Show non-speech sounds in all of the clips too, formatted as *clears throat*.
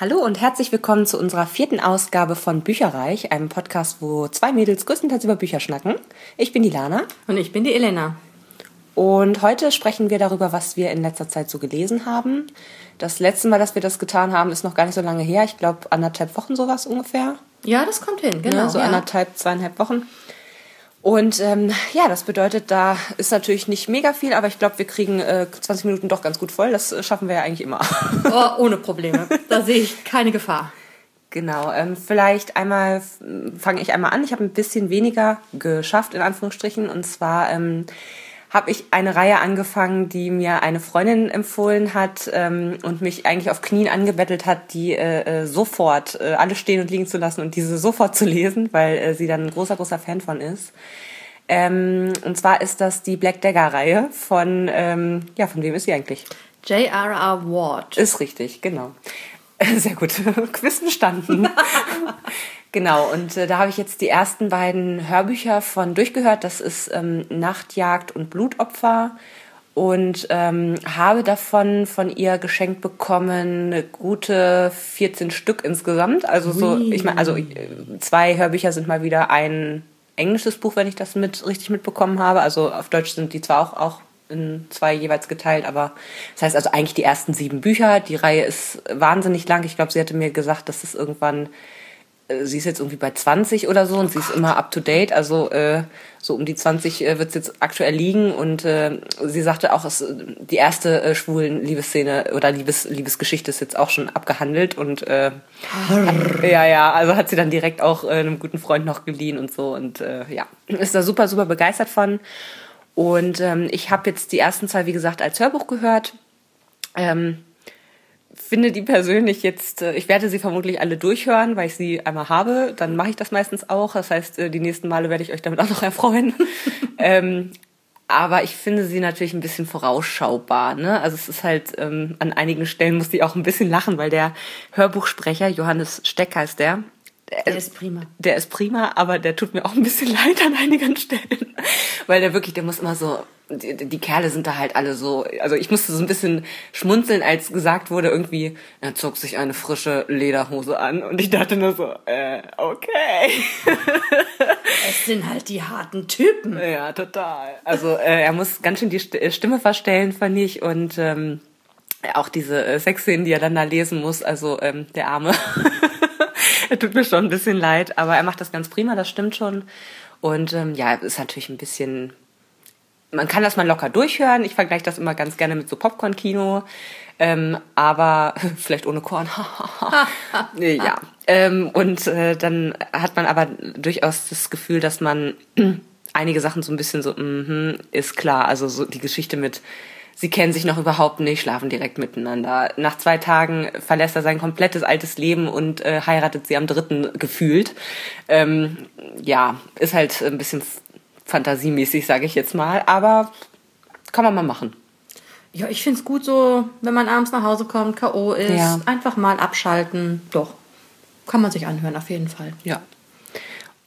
Hallo und herzlich willkommen zu unserer vierten Ausgabe von Bücherreich, einem Podcast, wo zwei Mädels größtenteils über Bücher schnacken. Ich bin die Lana. Und ich bin die Elena. Und heute sprechen wir darüber, was wir in letzter Zeit so gelesen haben. Das letzte Mal, dass wir das getan haben, ist noch gar nicht so lange her. Ich glaube, anderthalb Wochen sowas ungefähr. Ja, das kommt hin, genau. Ja, so ja. anderthalb, zweieinhalb Wochen. Und ähm, ja, das bedeutet, da ist natürlich nicht mega viel, aber ich glaube, wir kriegen äh, 20 Minuten doch ganz gut voll. Das äh, schaffen wir ja eigentlich immer. *laughs* Oh, ohne Probleme. Da sehe ich keine Gefahr. Genau, ähm, vielleicht einmal fange ich einmal an. Ich habe ein bisschen weniger geschafft, in Anführungsstrichen. Und zwar ähm, habe ich eine Reihe angefangen, die mir eine Freundin empfohlen hat ähm, und mich eigentlich auf Knien angebettelt hat, die äh, äh, sofort äh, alles stehen und liegen zu lassen und diese *laughs* sofort zu lesen, weil äh, sie dann ein großer, großer Fan von ist. Ähm, und zwar ist das die Black Dagger-Reihe von, ähm, ja, von wem ist sie eigentlich? J.R.R. Ward. Ist richtig, genau. *laughs* Sehr gut. *laughs* Quiz bestanden. Genau, und äh, da habe ich jetzt die ersten beiden Hörbücher von durchgehört. Das ist ähm, Nachtjagd und Blutopfer. Und ähm, habe davon von ihr geschenkt bekommen gute 14 Stück insgesamt. Also so, Ui. ich meine, also äh, zwei Hörbücher sind mal wieder ein englisches Buch, wenn ich das mit richtig mitbekommen habe. Also auf Deutsch sind die zwar auch, auch in zwei jeweils geteilt, aber das heißt also eigentlich die ersten sieben Bücher. Die Reihe ist wahnsinnig lang. Ich glaube, sie hatte mir gesagt, dass es irgendwann, sie ist jetzt irgendwie bei 20 oder so und sie ist immer up to date. Also äh, so um die 20 äh, wird es jetzt aktuell liegen und äh, sie sagte auch, es, die erste äh, schwulen Liebesszene oder Liebes, Liebesgeschichte ist jetzt auch schon abgehandelt und äh, hat, ja, ja, also hat sie dann direkt auch äh, einem guten Freund noch geliehen und so und äh, ja, ist da super, super begeistert von. Und ähm, ich habe jetzt die ersten zwei, wie gesagt, als Hörbuch gehört. Ähm, finde die persönlich jetzt, äh, ich werde sie vermutlich alle durchhören, weil ich sie einmal habe. Dann mache ich das meistens auch. Das heißt, äh, die nächsten Male werde ich euch damit auch noch erfreuen. *laughs* ähm, aber ich finde sie natürlich ein bisschen vorausschaubar. Ne? Also es ist halt, ähm, an einigen Stellen musste ich auch ein bisschen lachen, weil der Hörbuchsprecher, Johannes Steck heißt der, Der ist prima. der ist prima, aber der tut mir auch ein bisschen *laughs* leid an einigen Stellen. Weil der wirklich, der muss immer so, die, die Kerle sind da halt alle so, also ich musste so ein bisschen schmunzeln, als gesagt wurde, irgendwie, er zog sich eine frische Lederhose an und ich dachte nur so, äh, okay. *laughs* Es sind halt die harten Typen. Ja, total. Also äh, er muss ganz schön die äh, Stimme verstellen, fand ich, und ähm, auch diese äh, Sexszenen, die er dann da lesen muss, also ähm, der Arme. *laughs* *laughs* tut mir schon ein bisschen leid, aber er macht das ganz prima, das stimmt schon. Und ähm, ja, ist natürlich ein bisschen. Man kann das mal locker durchhören. Ich vergleiche das immer ganz gerne mit so Popcorn-Kino. Ähm, aber *laughs* vielleicht ohne Korn. *laughs* ja. Ähm, und äh, dann hat man aber durchaus das Gefühl, dass man *clears throat* einige Sachen so ein bisschen so, mhm, ist klar. Also so die Geschichte mit, sie kennen sich noch überhaupt nicht, schlafen direkt miteinander. Nach zwei Tagen verlässt er sein komplettes altes Leben und äh, heiratet sie am dritten gefühlt. Ähm, ja, ist halt ein bisschen fantasiemäßig, sage ich jetzt mal, aber kann man mal machen. Ja, ich find's gut so, wenn man abends nach Hause kommt, K.O. ist, Ja. einfach mal abschalten. Doch. Kann man sich anhören, auf jeden Fall. Ja.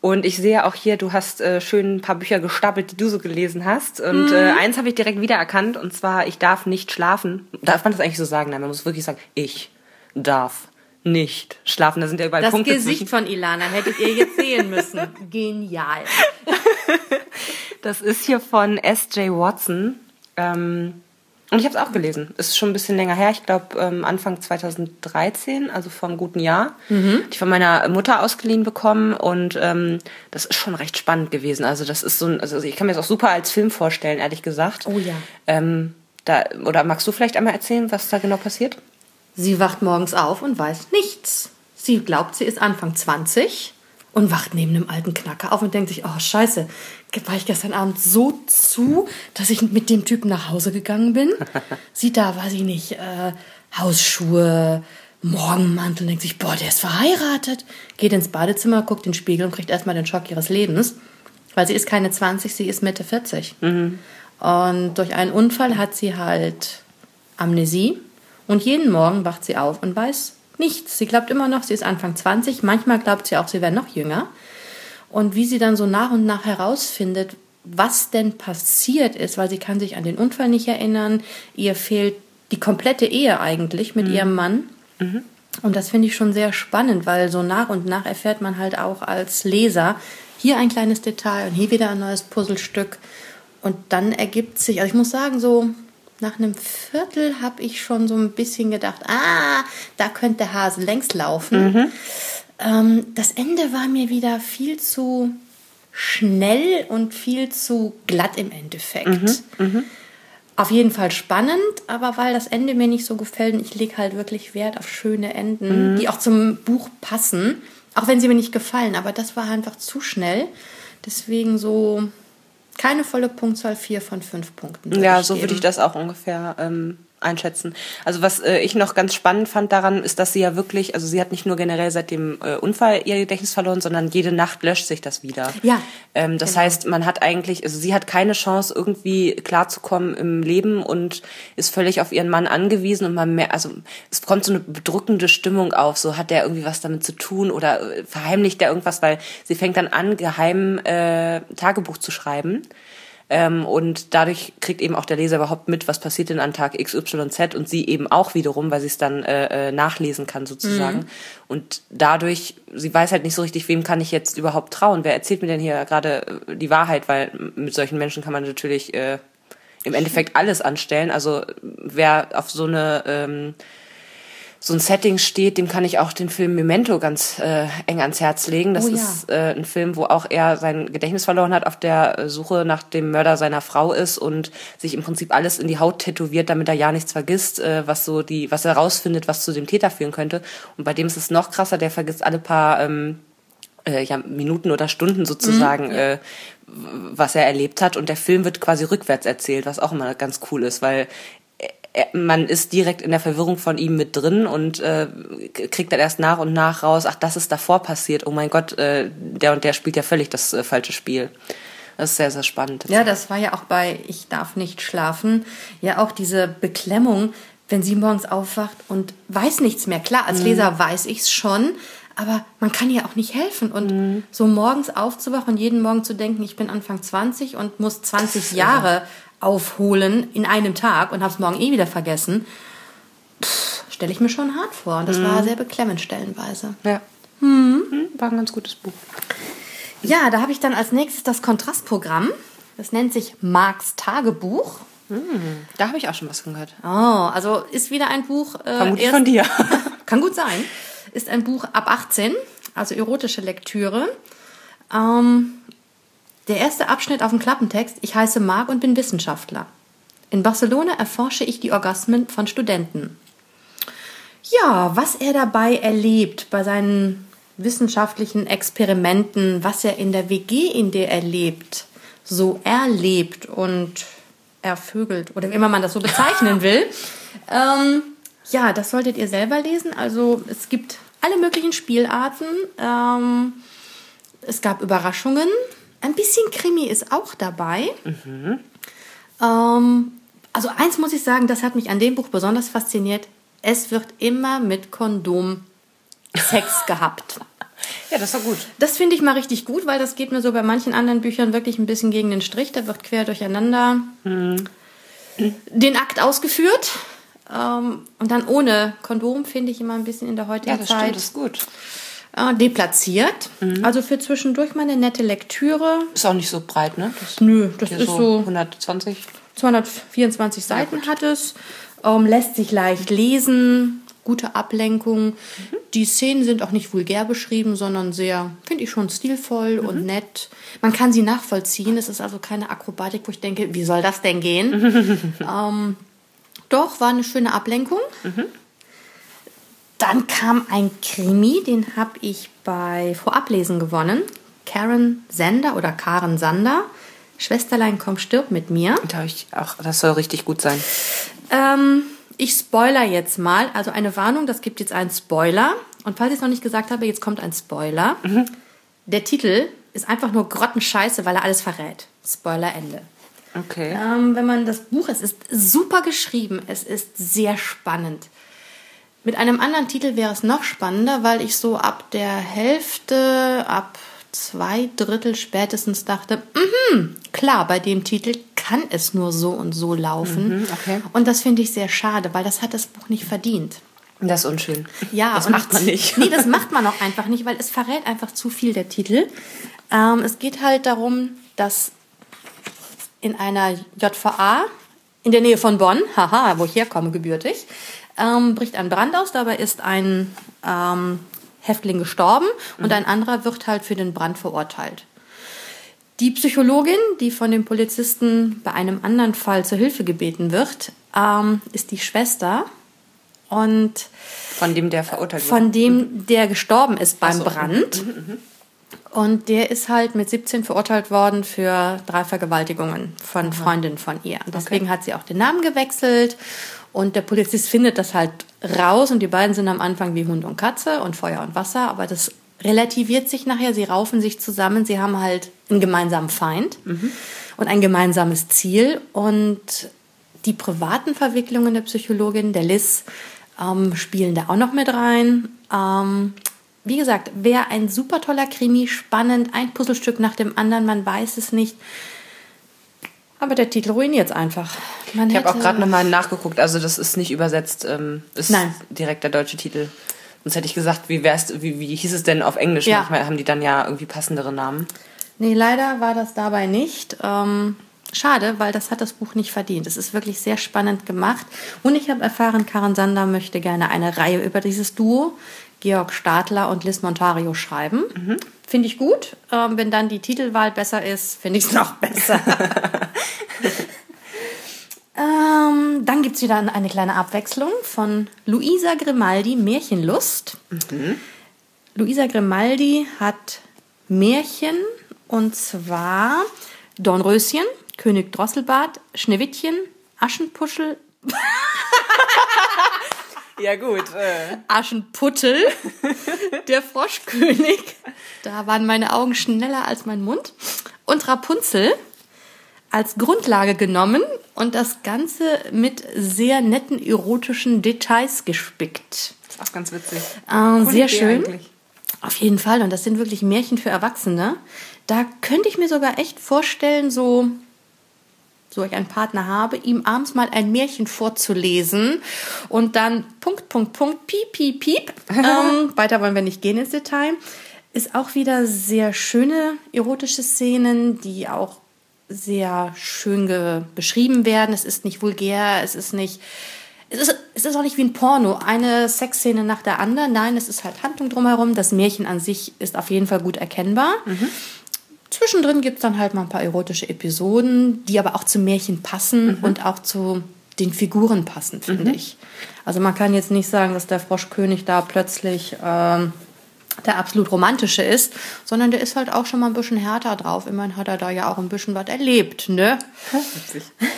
Und ich sehe auch hier, du hast äh, schön ein paar Bücher gestapelt, die du so gelesen hast. Und Mhm. äh, eins habe ich direkt wiedererkannt, und zwar Ich darf nicht schlafen. Darf man das eigentlich so sagen? Nein, man muss wirklich sagen, ich darf nicht schlafen. Da sind ja überall Das Punkte Gesicht von Ilana hättet ihr jetzt sehen müssen. *laughs* Genial. Das ist hier von S.J. Watson. Ähm, und ich habe es auch gelesen. Ist schon ein bisschen länger her. Ich glaube ähm, Anfang 2013, also vor einem guten Jahr. Mhm. Die von meiner Mutter ausgeliehen bekommen und ähm, das ist schon recht spannend gewesen. Also das ist so ein, also ich kann mir das auch super als Film vorstellen, ehrlich gesagt. Oh ja. Ähm, da, oder magst du vielleicht einmal erzählen, was da genau passiert? Sie wacht morgens auf und weiß nichts. Sie glaubt, sie ist Anfang 20 und wacht neben einem alten Knacker auf und denkt sich, oh scheiße, war ich gestern Abend so zu, dass ich mit dem Typen nach Hause gegangen bin? *laughs* Sieht da, weiß ich nicht, äh, Hausschuhe, Morgenmantel und denkt sich, boah, der ist verheiratet. Geht ins Badezimmer, guckt in den Spiegel und kriegt erstmal den Schock ihres Lebens. Weil sie ist keine 20, sie ist Mitte 40. Und durch einen Unfall hat sie halt Amnesie. Und jeden Morgen wacht sie auf und weiß nichts. Sie glaubt immer noch, sie ist Anfang 20. Manchmal glaubt sie auch, sie wäre noch jünger. Und wie sie dann so nach und nach herausfindet, was denn passiert ist, weil sie kann sich an den Unfall nicht erinnern. Ihr fehlt die komplette Ehe eigentlich mit ihrem Mann. Und das finde ich schon sehr spannend, weil so nach und nach erfährt man halt auch als Leser hier ein kleines Detail und hier wieder ein neues Puzzlestück. Und dann ergibt sich, also ich muss sagen, so nach einem Viertel habe ich schon so ein bisschen gedacht, ah, da könnte der Hase längst laufen. Mhm. Ähm, das Ende war mir wieder viel zu schnell und viel zu glatt im Endeffekt. Mhm. Mhm. Auf jeden Fall spannend, aber weil das Ende mir nicht so gefällt, ich lege halt wirklich Wert auf schöne Enden, mhm. die auch zum Buch passen, auch wenn sie mir nicht gefallen. Aber das war einfach zu schnell. Deswegen so keine volle Punktzahl, vier von fünf Punkten. Ja, so würde ich das auch ungefähr ähm, einschätzen. Also was äh, ich noch ganz spannend fand daran, ist, dass sie ja wirklich, also sie hat nicht nur generell seit dem äh, Unfall ihr Gedächtnis verloren, sondern jede Nacht löscht sich das wieder. Ja. Ähm, das genau. heißt, man hat eigentlich, also sie hat keine Chance, irgendwie klarzukommen im Leben und ist völlig auf ihren Mann angewiesen und man mehr, also es kommt so eine bedrückende Stimmung auf, so hat der irgendwie was damit zu tun oder äh, verheimlicht der irgendwas, weil sie fängt dann an, geheim äh, Tagebuch zu schreiben ähm, und dadurch kriegt eben auch der Leser überhaupt mit, was passiert denn an Tag XYZ und sie eben auch wiederum, weil sie es dann äh, äh, nachlesen kann sozusagen. Mhm. Und dadurch, sie weiß halt nicht so richtig, wem kann ich jetzt überhaupt trauen? Wer erzählt mir denn hier gerade äh, die Wahrheit? Weil mit solchen Menschen kann man natürlich äh, im Endeffekt *laughs* alles anstellen. Also wer auf so eine ähm, so ein Setting steht, dem kann ich auch den Film Memento ganz äh, eng ans Herz legen. Das oh, ja. ist äh, ein Film, wo auch er sein Gedächtnis verloren hat, auf der Suche nach dem Mörder seiner Frau ist und sich im Prinzip alles in die Haut tätowiert, damit er ja nichts vergisst, äh, was so die, was er rausfindet, was zu dem Täter führen könnte. Und bei dem ist es noch krasser, der vergisst alle paar ähm, äh, ja, Minuten oder Stunden sozusagen, mhm, äh, was er erlebt hat. Und der Film wird quasi rückwärts erzählt, was auch immer ganz cool ist, weil man ist direkt in der Verwirrung von ihm mit drin und äh, kriegt dann erst nach und nach raus, ach, das ist davor passiert. Oh mein Gott, äh, der und der spielt ja völlig das äh, falsche Spiel. Das ist sehr, sehr spannend. Ja, das war ja auch bei Ich darf nicht schlafen. Ja, auch diese Beklemmung, wenn sie morgens aufwacht und weiß nichts mehr. Klar, als mhm. Leser weiß ich es schon, aber man kann ihr auch nicht helfen. Und mhm. so morgens aufzuwachen und jeden Morgen zu denken, ich bin Anfang 20 und muss 20 Jahre aufholen in einem Tag und habe es morgen eh wieder vergessen, stelle ich mir schon hart vor. Und das mhm. war sehr beklemmend stellenweise. Ja. Mhm. War ein ganz gutes Buch. Ja, da habe ich dann als nächstes das Kontrastprogramm. Das nennt sich Marks Tagebuch. Mhm. Da habe ich auch schon was gehört. Oh, also ist wieder ein Buch. Äh, Vermutlich von dir. *laughs* kann gut sein. Ist ein Buch ab 18, also erotische Lektüre. Ähm, der erste Abschnitt auf dem Klappentext. Ich heiße Marc und bin Wissenschaftler. In Barcelona erforsche ich die Orgasmen von Studenten. Ja, was er dabei erlebt bei seinen wissenschaftlichen Experimenten, was er in der WG, in der er lebt, so erlebt und ervögelt oder wie immer man das so bezeichnen *laughs* will. ähm, ja, das solltet ihr selber lesen. Also es gibt alle möglichen Spielarten. Ähm, es gab Überraschungen. Ein bisschen Krimi ist auch dabei. Mhm. Ähm, also eins muss ich sagen, das hat mich an dem Buch besonders fasziniert. Es wird immer mit Kondom Sex *laughs* gehabt. Ja, das war gut. Das finde ich mal richtig gut, weil das geht mir so bei manchen anderen Büchern wirklich ein bisschen gegen den Strich. Da wird quer durcheinander mhm. den Akt ausgeführt. Ähm, und dann ohne Kondom finde ich immer ein bisschen in der heutigen ja, das Zeit. Stimmt, das ist gut äh, deplatziert. Mhm. Also für zwischendurch mal eine nette Lektüre. Ist auch nicht so breit, ne? Das Nö, das ist so, 120. 224 Seiten ja, hat es. Ähm, lässt sich leicht lesen. Gute Ablenkung. Mhm. Die Szenen sind auch nicht vulgär beschrieben, sondern sehr, finde ich schon stilvoll mhm. und nett. Man kann sie nachvollziehen. Es ist also keine Akrobatik, wo ich denke, wie soll das denn gehen? *laughs* ähm, doch, war eine schöne Ablenkung. Mhm. Dann kam ein Krimi, den habe ich bei Vorablesen gewonnen. Karen Sender oder Karen Sander. Schwesterlein, komm, stirb mit mir. Da ich auch, das soll richtig gut sein. Ähm, ich spoiler jetzt mal. Also eine Warnung, das gibt jetzt einen Spoiler. Und falls ich es noch nicht gesagt habe, jetzt kommt ein Spoiler. Mhm. Der Titel ist einfach nur Grottenscheiße, weil er alles verrät. Spoiler Ende. Okay. Ähm, wenn man das Buch, es ist super geschrieben, es ist sehr spannend. Mit einem anderen Titel wäre es noch spannender, weil ich so ab der Hälfte, ab zwei Drittel spätestens dachte, mhm, klar, bei dem Titel kann es nur so und so laufen. Mhm, okay. Und das finde ich sehr schade, weil das hat das Buch nicht verdient. Das ist unschön. Ja, das macht man nicht. Nee, das macht man auch einfach nicht, weil es verrät einfach zu viel der Titel. Ähm, es geht halt darum, dass in einer JVA in der Nähe von Bonn, haha, wo ich herkomme, gebürtig, ähm, bricht ein Brand aus. Dabei ist ein ähm, Häftling gestorben und ein anderer wird halt für den Brand verurteilt. Die Psychologin, die von dem Polizisten bei einem anderen Fall zur Hilfe gebeten wird, ähm, ist die Schwester und Von dem, der verurteilt wird. von dem, der gestorben ist beim so. Brand. Und der ist halt mit 17 verurteilt worden für drei Vergewaltigungen von Freundinnen von ihr. Und deswegen hat sie auch den Namen gewechselt. Und der Polizist findet das halt raus. Und die beiden sind am Anfang wie Hund und Katze und Feuer und Wasser. Aber das relativiert sich nachher. Sie raufen sich zusammen. Sie haben halt einen gemeinsamen Feind und ein gemeinsames Ziel. Und die privaten Verwicklungen der Psychologin, der Liz, ähm, spielen da auch noch mit rein. Ähm, wie gesagt, wäre ein super toller Krimi, spannend, ein Puzzlestück nach dem anderen, man weiß es nicht. Aber der Titel ruiniert es einfach. Man Ich habe auch gerade nochmal nachgeguckt, also das ist nicht übersetzt, ähm, ist Nein. direkt der deutsche Titel. Sonst hätte ich gesagt, wie, wär's, wie, wie hieß es denn auf Englisch? Ja. Manchmal haben die dann ja irgendwie passendere Namen. Nee, leider war das dabei nicht. Ähm, schade, weil das hat das Buch nicht verdient. Es ist wirklich sehr spannend gemacht. Und ich habe erfahren, Karen Sander möchte gerne eine Reihe über dieses Duo, Georg Stadler und Liz Montario, schreiben. Finde ich gut. Ähm, wenn dann die Titelwahl besser ist, finde ich es noch besser. *laughs* ähm, dann gibt es wieder eine kleine Abwechslung von Luisa Grimaldi, Märchenlust. Luisa Grimaldi hat Märchen und zwar Dornröschen, König Drosselbart, Schneewittchen, Aschenpuschel, *laughs* Ja gut. Äh. Aschenputtel, der Froschkönig. Da waren meine Augen schneller als mein Mund. Und Rapunzel als Grundlage genommen und das Ganze mit sehr netten erotischen Details gespickt. Das ist auch ganz witzig. Äh, sehr schön. eigentlich. Auf jeden Fall. Und das sind wirklich Märchen für Erwachsene. Da könnte ich mir sogar echt vorstellen, so, so ich einen Partner habe, ihm abends mal ein Märchen vorzulesen und dann Punkt, Punkt, Punkt, piep, piep, piep. *laughs* ähm, weiter wollen wir nicht gehen ins Detail. Ist auch wieder sehr schöne erotische Szenen, die auch sehr schön beschrieben werden. Es ist nicht vulgär, es ist nicht es ist, es ist auch nicht wie ein Porno, eine Sexszene nach der anderen. Nein, es ist halt Handlung drumherum. Das Märchen an sich ist auf jeden Fall gut erkennbar. Zwischendrin gibt es dann halt mal ein paar erotische Episoden, die aber auch zum Märchen passen und auch zu den Figuren passen, finde ich. Also man kann jetzt nicht sagen, dass der Froschkönig da plötzlich ähm, der absolut romantische ist, sondern der ist halt auch schon mal ein bisschen härter drauf. Immerhin hat er da ja auch ein bisschen was erlebt, ne? Witzig. *laughs*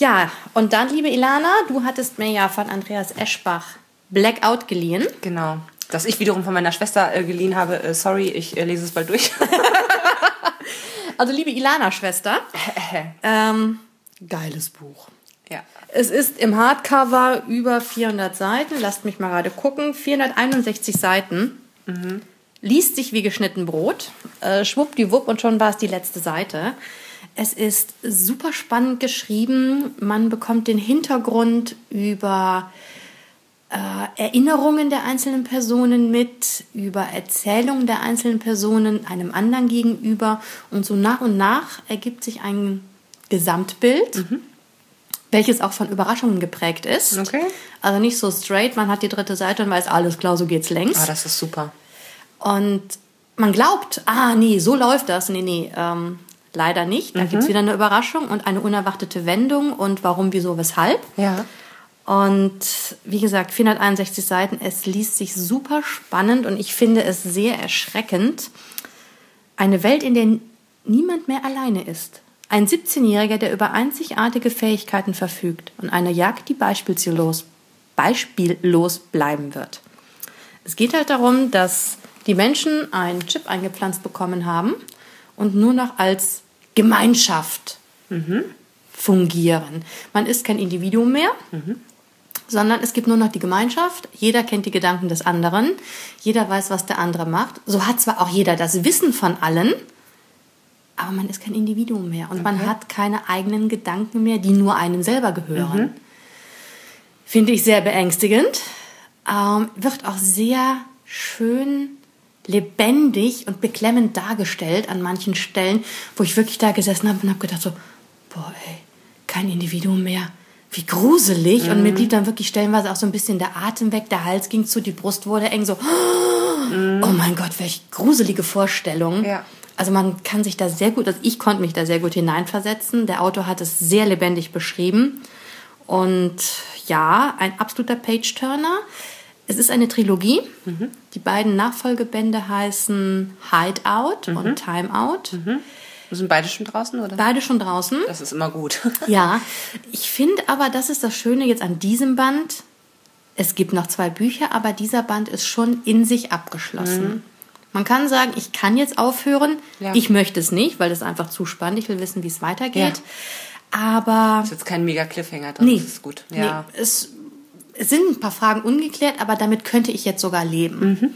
Ja, und dann, liebe Ilana, du hattest mir ja von Andreas Eschbach Blackout geliehen. Genau. Das ich wiederum von meiner Schwester äh, geliehen habe. Äh, sorry, ich äh, lese es bald durch. *laughs* Also, liebe Ilana-Schwester, ähm, geiles Buch. Ja. Es ist im Hardcover über 400 Seiten. Lasst mich mal gerade gucken. 461 Seiten. Liest sich wie geschnitten Brot. Äh, schwuppdiwupp und schon war es die letzte Seite. Es ist super spannend geschrieben. Man bekommt den Hintergrund über äh, Erinnerungen der einzelnen Personen mit, über Erzählungen der einzelnen Personen einem anderen gegenüber. Und so nach und nach ergibt sich ein Gesamtbild, welches auch von Überraschungen geprägt ist. Okay. Also nicht so straight, man hat die dritte Seite und weiß, alles klar, so geht's längs. Ah, das ist super. Und man glaubt, ah, nee, so läuft das. Nee, nee, ähm, leider nicht. Da gibt's wieder eine Überraschung und eine unerwartete Wendung und warum, wieso, weshalb. Ja. Und wie gesagt, 461 Seiten, es liest sich super spannend und ich finde es sehr erschreckend. Eine Welt, in der niemand mehr alleine ist. Ein 17-Jähriger, der über einzigartige Fähigkeiten verfügt und eine Jagd, die beispiellos, beispiellos bleiben wird. Es geht halt darum, dass die Menschen einen Chip eingepflanzt bekommen haben und nur noch als Gemeinschaft fungieren. Man ist kein Individuum mehr, sondern es gibt nur noch die Gemeinschaft. Jeder kennt die Gedanken des anderen. Jeder weiß, was der andere macht. So hat zwar auch jeder das Wissen von allen, aber man ist kein Individuum mehr und man hat keine eigenen Gedanken mehr, die nur einem selber gehören. Finde ich sehr beängstigend. Ähm, wird auch sehr schön lebendig und beklemmend dargestellt an manchen Stellen, wo ich wirklich da gesessen habe und habe gedacht so, boah, ey, kein Individuum mehr. Wie gruselig. Mhm. Und mir blieb dann wirklich stellenweise auch so ein bisschen der Atem weg, der Hals ging zu, die Brust wurde eng, so, mhm. oh mein Gott, welche gruselige Vorstellung. Ja. Also man kann sich da sehr gut, also ich konnte mich da sehr gut hineinversetzen. Der Autor hat es sehr lebendig beschrieben. Und ja, ein absoluter Page-Turner. Es ist eine Trilogie. Mhm. Die beiden Nachfolgebände heißen Hideout mhm. und Timeout. Mhm. Sind beide schon draußen, oder? Beide schon draußen. Das ist immer gut. *laughs* ja. Ich finde aber, das ist das Schöne jetzt an diesem Band. Es gibt noch zwei Bücher, aber dieser Band ist schon in sich abgeschlossen. Man kann sagen, ich kann jetzt aufhören. Ja. Ich möchte es nicht, weil das einfach zu spannend. Ich will wissen, wie es weitergeht. Ja. Aber. Ist jetzt kein mega Cliffhanger drin. Nee. Das ist gut. Ja. Nee, es es sind ein paar Fragen ungeklärt, aber damit könnte ich jetzt sogar leben. Mhm.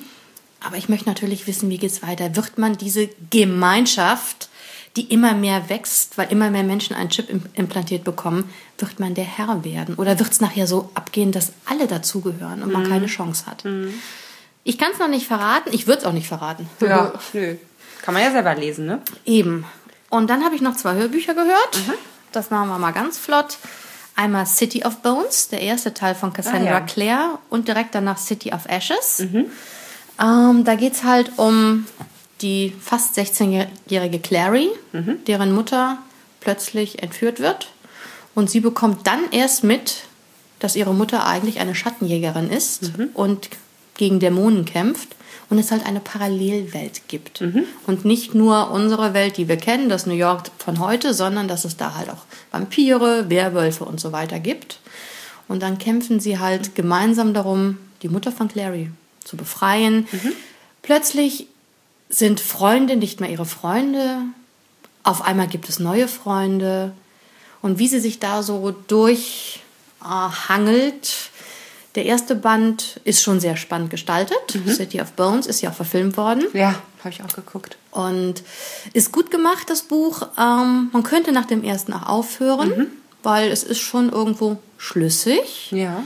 Aber ich möchte natürlich wissen, wie geht es weiter? Wird man diese Gemeinschaft, die immer mehr wächst, weil immer mehr Menschen einen Chip implantiert bekommen, wird man der Herr werden? Oder wird es nachher so abgehen, dass alle dazugehören und man mhm. keine Chance hat? Mhm. Ich kann es noch nicht verraten, ich würde es auch nicht verraten. Ja, nö. Kann man ja selber lesen, ne? Eben. Und dann habe ich noch zwei Hörbücher gehört. Mhm. Das machen wir mal ganz flott. Einmal City of Bones, der erste Teil von Cassandra ah, ja. Clare, und direkt danach City of Ashes. Mhm. Ähm, da geht es halt um die fast 16-jährige Clary, mhm. deren Mutter plötzlich entführt wird. Und sie bekommt dann erst mit, dass ihre Mutter eigentlich eine Schattenjägerin ist mhm. und gegen Dämonen kämpft und es halt eine Parallelwelt gibt. Mhm. Und nicht nur unsere Welt, die wir kennen, das New York von heute, sondern dass es da halt auch Vampire, Werwölfe und so weiter gibt. Und dann kämpfen sie halt gemeinsam darum, die Mutter von Clary zu befreien. Mhm. Plötzlich sind Freunde nicht mehr ihre Freunde. Auf einmal gibt es neue Freunde. Und wie sie sich da so durchhangelt, der erste Band ist schon sehr spannend gestaltet. Mhm. City of Bones ist ja auch verfilmt worden. Ja, habe ich auch geguckt. Und ist gut gemacht, das Buch. Ähm, man könnte nach dem ersten auch aufhören, mhm. weil es ist schon irgendwo schlüssig. Ja.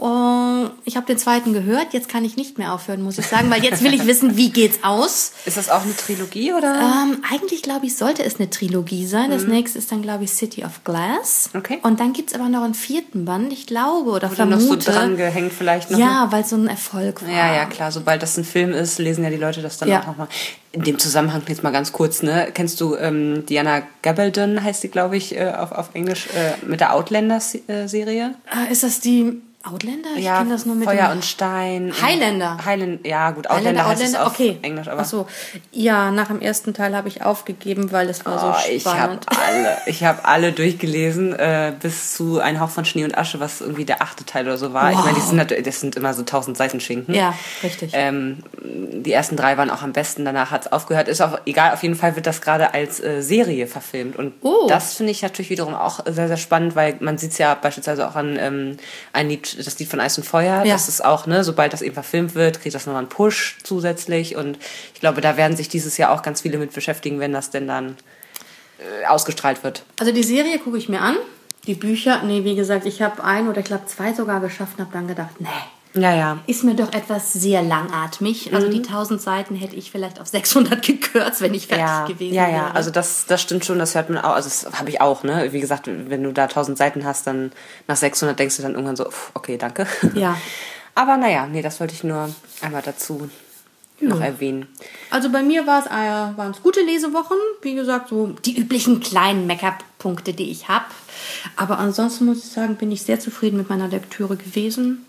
Oh, ich habe den zweiten gehört, jetzt kann ich nicht mehr aufhören, muss ich sagen, weil jetzt will ich wissen, wie geht's aus. Ist das auch eine Trilogie oder? Ähm, eigentlich glaube ich, sollte es eine Trilogie sein. Das mhm. nächste ist dann glaube ich City of Glass. Okay. Und dann gibt es aber noch einen vierten Band, ich glaube oder, oder vermute. noch so dran gehängt vielleicht noch. Ja, weil so ein Erfolg war. Ja, ja, klar. Sobald das ein Film ist, lesen ja die Leute das dann ja. auch nochmal. In dem Zusammenhang jetzt mal ganz kurz, ne? Kennst du ähm, Diana Gabaldon, heißt die, glaube ich, äh, auf, auf Englisch, äh, mit der Outlander-Serie? Äh, ist das die Outlander? Ich ja, kenne das nur mit Feuer und Stein. Highlander. Highland, ja, gut, Outlander, Highlander, heißt Outlander, okay. Englisch, aber. Ach so. Ja, nach dem ersten Teil habe ich aufgegeben, weil es war oh, so spannend. *laughs* Ich habe alle, ich habe alle durchgelesen, äh, bis zu Ein Hauch von Schnee und Asche, was irgendwie der achte Teil oder so war. Wow. Ich meine, die sind das sind immer so tausend Seiten Schinken. Ja, richtig. Ähm, die ersten drei waren auch am besten, danach hat es aufgehört. Ist auch egal, auf jeden Fall wird das gerade als äh, Serie verfilmt. Und oh. das finde ich natürlich wiederum auch sehr, sehr spannend, weil man sieht es ja beispielsweise auch an ähm, ein Lied, das Lied von Eis und Feuer. Ja. Das ist auch, ne, sobald das eben verfilmt wird, kriegt das nochmal einen Push zusätzlich. Und ich glaube, da werden sich dieses Jahr auch ganz viele mit beschäftigen, wenn das denn dann äh, ausgestrahlt wird. Also die Serie gucke ich mir an. Die Bücher, nee, wie gesagt, ich habe ein oder ich glaube zwei sogar geschafft und habe dann gedacht, nee, ja, ja. Ist mir doch etwas sehr langatmig. Also mhm. die 1000 Seiten hätte ich vielleicht auf 600 gekürzt, wenn ich fertig ja, gewesen wäre. Ja, ja, also das, das stimmt schon, das hört man auch. Also das habe ich auch, ne? Wie gesagt, wenn du da 1000 Seiten hast, dann nach 600 denkst du dann irgendwann so, okay, danke. Ja. *laughs* Aber naja, nee, das wollte ich nur einmal dazu ja. noch erwähnen. Also bei mir war es, äh, waren es gute Lesewochen. Wie gesagt, so die üblichen kleinen Make-up-Punkte, die ich habe. Aber ansonsten muss ich sagen, bin ich sehr zufrieden mit meiner Lektüre gewesen.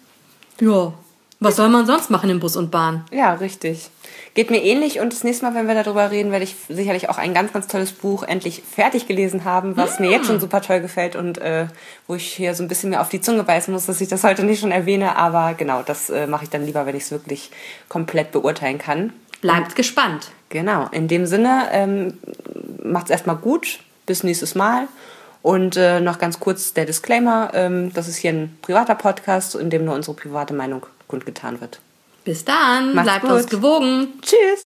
Ja, was soll man sonst machen in Bus und Bahn? Ja, richtig. Geht mir ähnlich und das nächste Mal, wenn wir darüber reden, werde ich sicherlich auch ein ganz, ganz tolles Buch endlich fertig gelesen haben, was mm. mir jetzt schon super toll gefällt und äh, wo ich hier so ein bisschen mehr auf die Zunge beißen muss, dass ich das heute nicht schon erwähne, aber genau, das äh, mache ich dann lieber, wenn ich es wirklich komplett beurteilen kann. Bleibt und, gespannt. Genau, in dem Sinne, ähm, macht es erstmal gut, bis nächstes Mal. Und äh, noch ganz kurz der Disclaimer, ähm, das ist hier ein privater Podcast, in dem nur unsere private Meinung kundgetan wird. Bis dann, Macht's bleibt gut. uns gewogen. Tschüss.